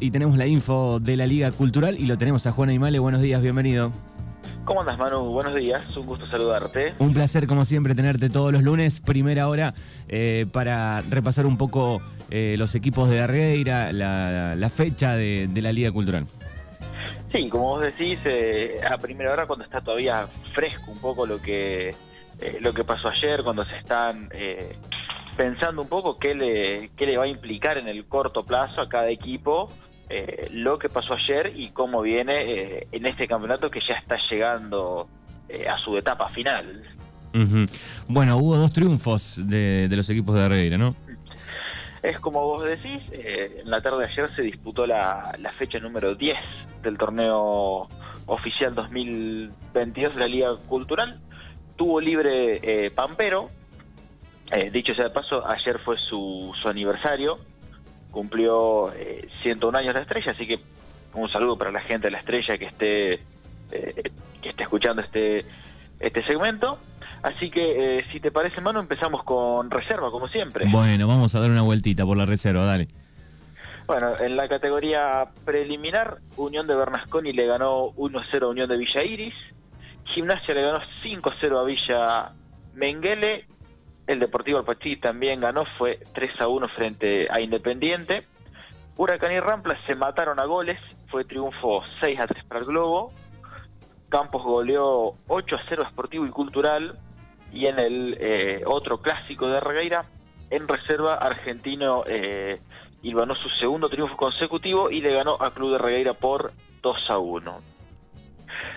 y tenemos la info de la Liga Cultural y lo tenemos a Juan Aymale. Buenos días, bienvenido. ¿Cómo andas, Manu? Buenos días, un gusto saludarte. Un placer, como siempre, tenerte todos los lunes, primera hora, eh, para repasar un poco eh, los equipos de Darreira, la, fecha de, la Liga Cultural. Sí, como vos decís, eh, a primera hora cuando está todavía fresco un poco lo que, lo que pasó ayer, cuando se están pensando un poco qué le, qué le va a implicar en el corto plazo a cada equipo eh, lo que pasó ayer y cómo viene eh, en este campeonato que ya está llegando eh, a su etapa final. Bueno, hubo dos triunfos de, los equipos de Regueira, ¿no? Es como vos decís, en la tarde de ayer se disputó la, la fecha número 10 del torneo oficial 2022 de la Liga Cultural. Tuvo libre Pampero, eh, dicho sea de paso, ayer fue su, su aniversario, cumplió eh, 101 años la estrella, así que un saludo para la gente de la estrella que esté, eh, que esté escuchando este, este segmento. Así que, eh, si te parece, mano, empezamos con reserva, como siempre. Bueno, vamos a dar una vueltita por la reserva, dale. Bueno, en la categoría preliminar, Unión de Bernasconi le ganó 1-0 a Unión de Villa Iris. Gimnasia le ganó 5-0 a Villa Menguele el Deportivo Alpachí también ganó, fue 3 a 1 frente a Independiente. Huracán y Rampla se mataron a goles, fue triunfo 6 a 3 para el Globo. Campos goleó 8 a 0 a Sportivo y Cultural. Y en el eh, otro clásico de Regueira, en reserva, Argentino eh, su segundo triunfo consecutivo y le ganó a Club de Regueira por 2 a 1.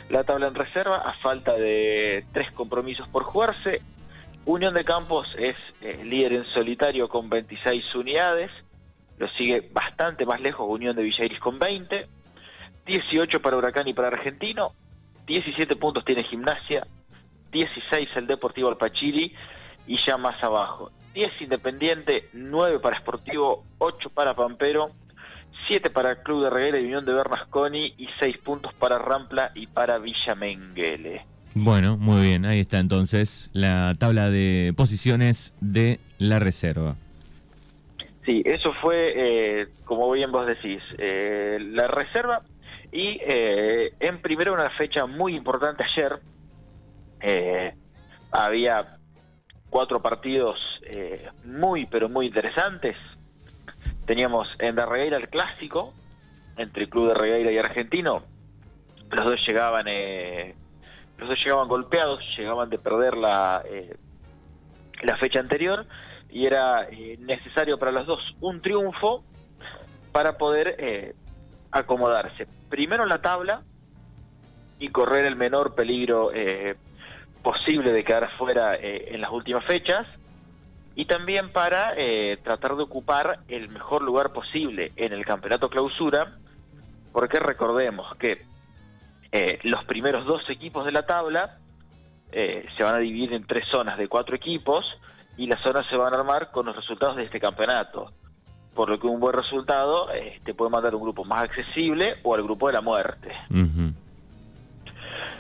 La tabla en reserva, a falta de tres compromisos por jugarse, Unión de Campos es eh, líder en solitario con 26 unidades, lo sigue bastante más lejos Unión de Villairis con 20, 18 para Huracán y para Argentino, 17 puntos tiene Gimnasia, 16 el Deportivo Alpachiri y ya más abajo, 10 Independiente, 9 para Sportivo, 8 para Pampero, 7 para Club de Reguera y Unión de Bernasconi y 6 puntos para Rampla y para Villa Menguele. Bueno, muy bien, ahí está entonces la tabla de posiciones de la reserva. Sí, eso fue, eh, como bien vos decís, eh, la reserva y eh, en primero una fecha muy importante ayer. había cuatro partidos muy, pero muy interesantes. Teníamos en Darregueira el clásico entre el Club de Regueira y Argentino. Los dos llegaban dos llegaban golpeados, llegaban de perder la, eh, la fecha anterior y era eh, necesario para los dos un triunfo para poder eh, acomodarse. Primero en la tabla y correr el menor peligro posible de quedar fuera en las últimas fechas y también para tratar de ocupar el mejor lugar posible en el campeonato clausura, porque recordemos que eh, los primeros dos equipos de la tabla eh, se van a dividir en tres zonas de cuatro equipos y las zonas se van a armar con los resultados de este campeonato. Por lo que un buen resultado eh, te puede mandar un grupo más accesible o al grupo de la muerte.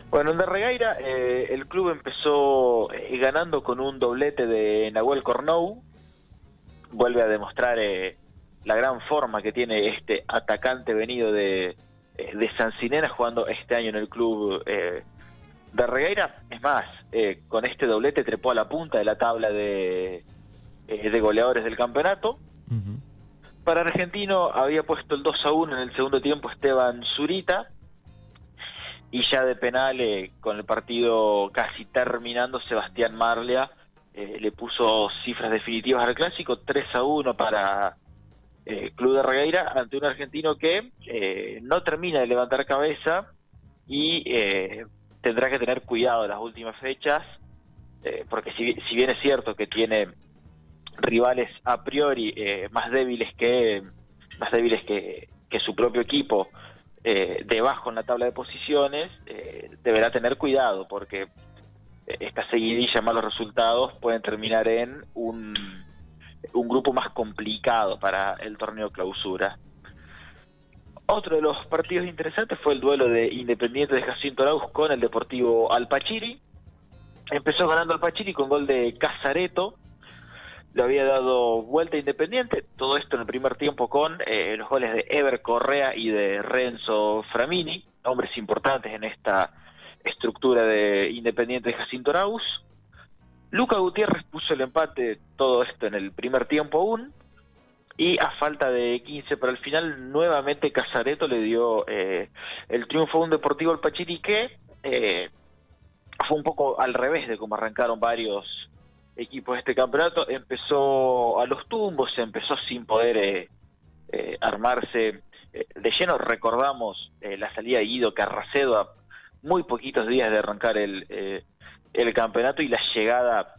Bueno, en Derregaira el club empezó ganando con un doblete de Nahuel Cornou. Vuelve a demostrar la gran forma que tiene este atacante venido de, eh, de Sancinena jugando este año en el club eh, de Regueira. Es más, eh, con este doblete trepó a la punta de la tabla de, de goleadores del campeonato. Para Argentino había puesto el 2 a 1 en el segundo tiempo Esteban Zurita. Y ya de penal, con el partido casi terminando, Sebastián Marlia le puso cifras definitivas al clásico, 3 a 1 para eh, Club de Regueira ante un argentino que eh, no termina de levantar cabeza y eh, tendrá que tener cuidado las últimas fechas, porque si, bien es cierto que tiene rivales a priori más débiles que más débiles que, que su propio equipo debajo en la tabla de posiciones, deberá tener cuidado porque esta seguidilla malos resultados pueden terminar en un un grupo más complicado para el torneo clausura. Otro de los partidos interesantes fue el duelo de Independiente de Jacinto Arauz con el Deportivo Alpachiri. Empezó ganando Alpachiri con gol de Casareto, lo había dado vuelta Independiente, todo esto en el primer tiempo con eh, los goles de Ever Correa y de Renzo Framini, hombres importantes en esta estructura de Independiente de Jacinto Arauz. Luca Gutiérrez puso el empate, todo esto en el primer tiempo aún, y a falta de 15 para el final, nuevamente Casareto le dio eh, el triunfo a un Deportivo al Pachiri que eh, fue un poco al revés de cómo arrancaron varios equipos de este campeonato. Empezó a los tumbos, empezó sin poder eh, eh, armarse de lleno. Recordamos la salida de Guido Carracedo a muy poquitos días de arrancar el, el campeonato y la llegada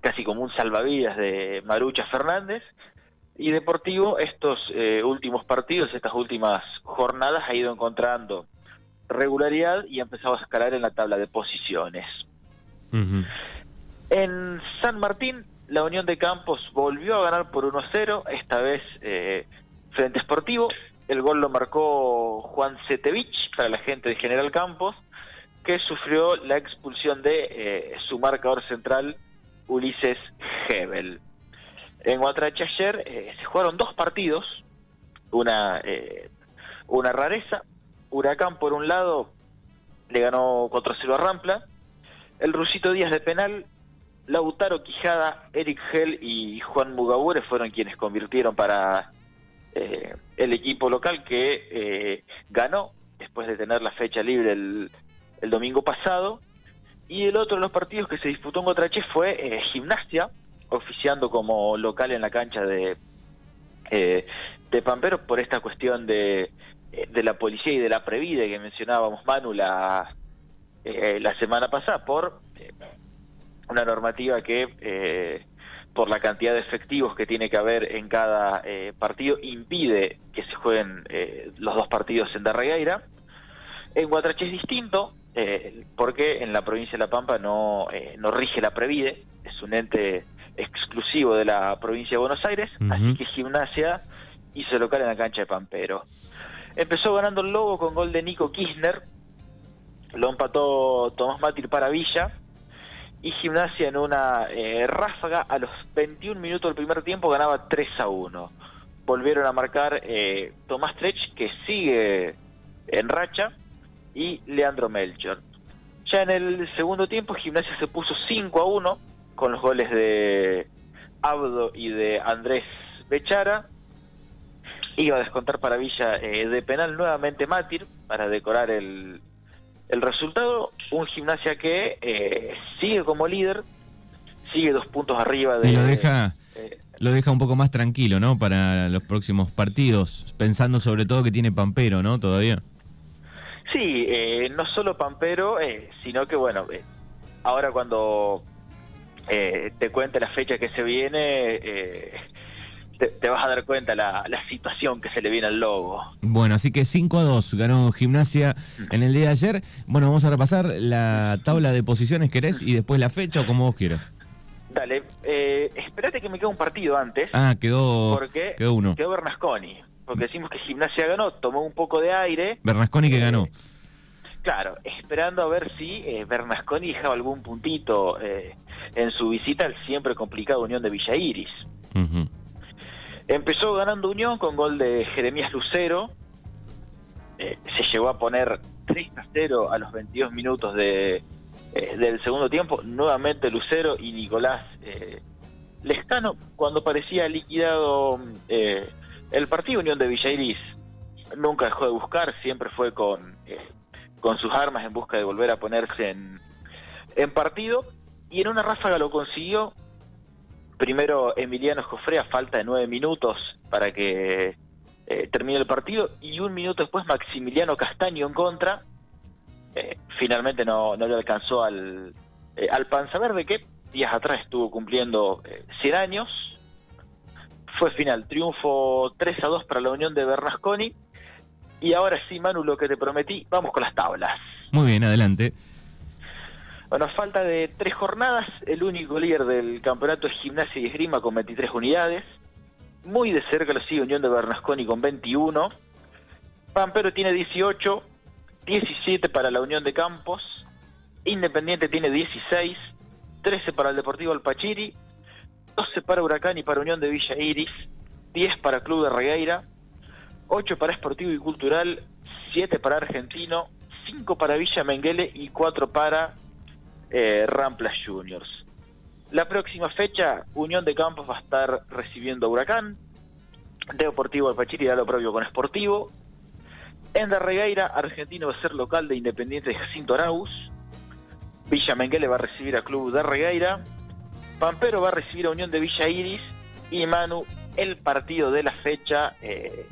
casi como un salvavidas de Marucha Fernández. Y Deportivo, estos últimos partidos, estas últimas jornadas, ha ido encontrando regularidad y empezaba a escalar en la tabla de posiciones. En San Martín, la Unión de Campos volvió a ganar por 1-0, esta vez eh, frente Sportivo. El gol lo marcó Juan Setevich para la gente de General Campos, que sufrió la expulsión de eh, su marcador central, Ulises Hebel. En Guatrache ayer eh, se jugaron dos partidos, una, una rareza, Huracán, por un lado, le ganó 4-0 a Rampla. El Rusito Díaz de penal, Lautaro Quijada, Eric Gell y Juan Mugabure fueron quienes convirtieron para eh, el equipo local que eh, ganó después de tener la fecha libre el, domingo pasado. Y el otro de los partidos que se disputó en Otrache fue eh, Gimnasia, oficiando como local en la cancha de, de Pampero por esta cuestión de eh, de la policía y de la Previde que mencionábamos Manu la, eh, la semana pasada por eh, una normativa que por la cantidad de efectivos que tiene que haber en cada partido impide que se jueguen los dos partidos en Darregueira. En Guatrache es distinto porque en la provincia de La Pampa no, no rige la Previde, es un ente exclusivo de la provincia de Buenos Aires, así que Gimnasia hizo local en la cancha de Pampero. Empezó ganando el Lobo con gol de Nico Kirchner, lo empató Tomás Mátir para Villa y Gimnasia en una eh, ráfaga a los 21 minutos del primer tiempo ganaba 3 a 1. Volvieron a marcar eh, Tomás Trech que sigue en racha y Leandro Melchor. Ya en el segundo tiempo Gimnasia se puso 5 a 1 con los goles de Abdo y de Andrés Bechara Iba a descontar para Villa eh, de penal nuevamente Mátir para decorar el, el resultado. Un gimnasia que eh, sigue como líder, sigue dos puntos arriba de... Y lo deja... Eh, lo deja un poco más tranquilo, ¿no? Para los próximos partidos, pensando sobre todo que tiene Pampero, ¿no? Todavía. Sí, no solo Pampero, sino que, bueno, ahora cuando te cuente la fecha que se viene, te, vas a dar cuenta la, la situación que se le viene al Lobo. Bueno, así que 5 a 2 ganó Gimnasia en el día de ayer. Bueno, vamos a repasar la tabla de posiciones, ¿querés? Y después la fecha o como vos quieras. Dale, eh, espérate que me quede un partido antes. Ah, quedó, porque quedó uno. Quedó Bernasconi. Porque decimos que Gimnasia ganó, tomó un poco de aire. Bernasconi que eh, ganó. Claro, esperando a ver si eh, Bernasconi dejaba algún puntito eh, en su visita al siempre complicado Unión de Villa Iris. Empezó ganando Unión con gol de Jeremías Lucero. Eh, se llegó a poner 3 a 0 a los 22 minutos de, del segundo tiempo. Nuevamente Lucero y Nicolás Lescano. Cuando parecía liquidado el partido, Unión de Villairis nunca dejó de buscar, siempre fue con, con sus armas en busca de volver a ponerse en, en partido. Y en una ráfaga lo consiguió primero Emiliano Jofre a falta de nueve minutos para que eh, termine el partido y un minuto después Maximiliano Castaño en contra. Eh, finalmente no, no le alcanzó al, eh, al Panza Verde que días atrás estuvo cumpliendo 100 años. Fue final, triunfo 3 a 2 para la Unión de Bernasconi. Y ahora sí, Manu, lo que te prometí, vamos con las tablas. Muy bien, adelante. Bueno, falta de tres jornadas, el único líder del campeonato es Gimnasia y Esgrima con 23 unidades. Muy de cerca lo sigue Unión de Bernasconi con 21. Pampero tiene 18, 17 para la Unión de Campos. Independiente tiene 16, 13 para el Deportivo Alpachiri, 12 para Huracán y para Unión de Villa Iris, 10 para Club de Regueira, 8 para Esportivo y Cultural, 7 para Argentino, 5 para Villa Menguele y 4 para eh, Ramplas Juniors. La próxima fecha, Unión de Campos va a estar recibiendo a Huracán, Deportivo Alpachiri da lo propio con Esportivo, en Regueira, Argentino va a ser local de Independiente de Jacinto Arauz, Villa Menguele va a recibir a Club de Regueira, Pampero va a recibir a Unión de Villa Iris y Manu, el partido de la fecha eh,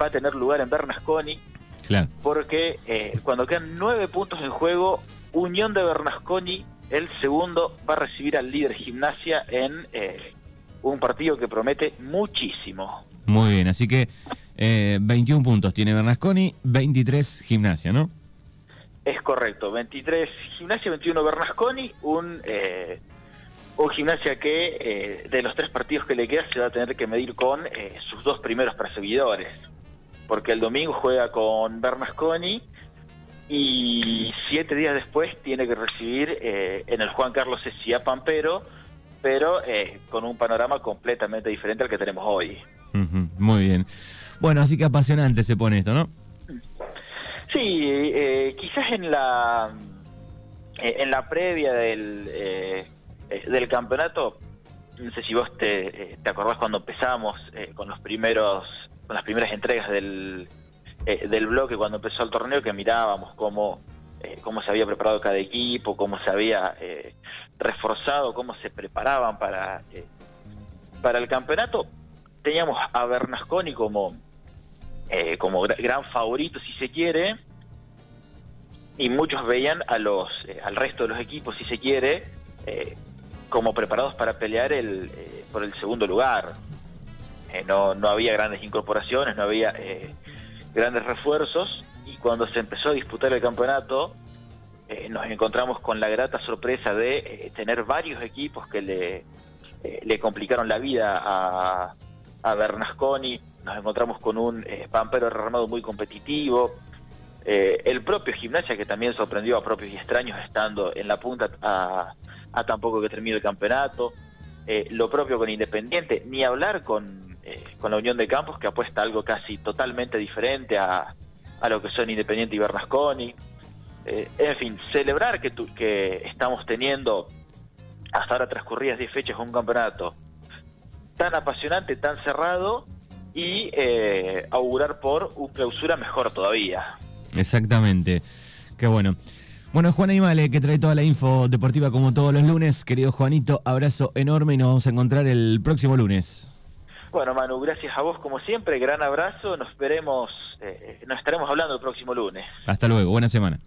va a tener lugar en Bernasconi, Claro. porque eh, cuando quedan nueve puntos en juego, Unión de Bernasconi, el segundo, va a recibir al líder gimnasia en eh, un partido que promete muchísimo. Muy bien, así que eh, 21 puntos tiene Bernasconi, 23 gimnasia, ¿no? Es correcto, 23 gimnasia, 21 Bernasconi, un, un gimnasia que eh, de los tres partidos que le queda se va a tener que medir con eh, sus dos primeros perseguidores, porque el domingo juega con Bernasconi y siete días después tiene que recibir eh, en el Juan Carlos Escía Pampero, pero con un panorama completamente diferente al que tenemos hoy. Muy bien. Bueno, así que apasionante se pone esto, ¿no? Sí, quizás en la en la previa del eh, del campeonato, no sé si vos te, eh, acordás cuando empezamos eh, con los primeros con las primeras entregas del del bloque cuando empezó el torneo que mirábamos cómo cómo se había preparado cada equipo, cómo se había reforzado, cómo se preparaban para para el campeonato. Teníamos a Bernasconi como como gra- gran favorito si se quiere y muchos veían a los al resto de los equipos si se quiere como preparados para pelear el eh, por el segundo lugar. Eh, no no había grandes incorporaciones no había eh, grandes refuerzos. Y cuando se empezó a disputar el campeonato nos encontramos con la grata sorpresa de tener varios equipos que le le complicaron la vida a, a Bernasconi, nos encontramos con un Pampero armado muy competitivo, el propio Gimnasia que también sorprendió a propios y extraños estando en la punta a, a tan poco que termine el campeonato, eh, lo propio con Independiente, ni hablar con, eh, con la Unión de Campos que apuesta algo casi totalmente diferente a, a lo que son Independiente y Bernasconi. Eh, en fin, celebrar que, tu- que estamos teniendo hasta ahora transcurridas 10 fechas un campeonato tan apasionante, tan cerrado y eh, augurar por un clausura mejor todavía. Exactamente. Qué bueno. Bueno, Juan Aymale, que trae toda la info deportiva como todos los lunes. Querido Juanito, abrazo enorme y nos vamos a encontrar el próximo lunes. Bueno, Manu, gracias a vos como siempre, gran abrazo, nos veremos, eh, nos estaremos hablando el próximo lunes. Hasta luego, buena semana.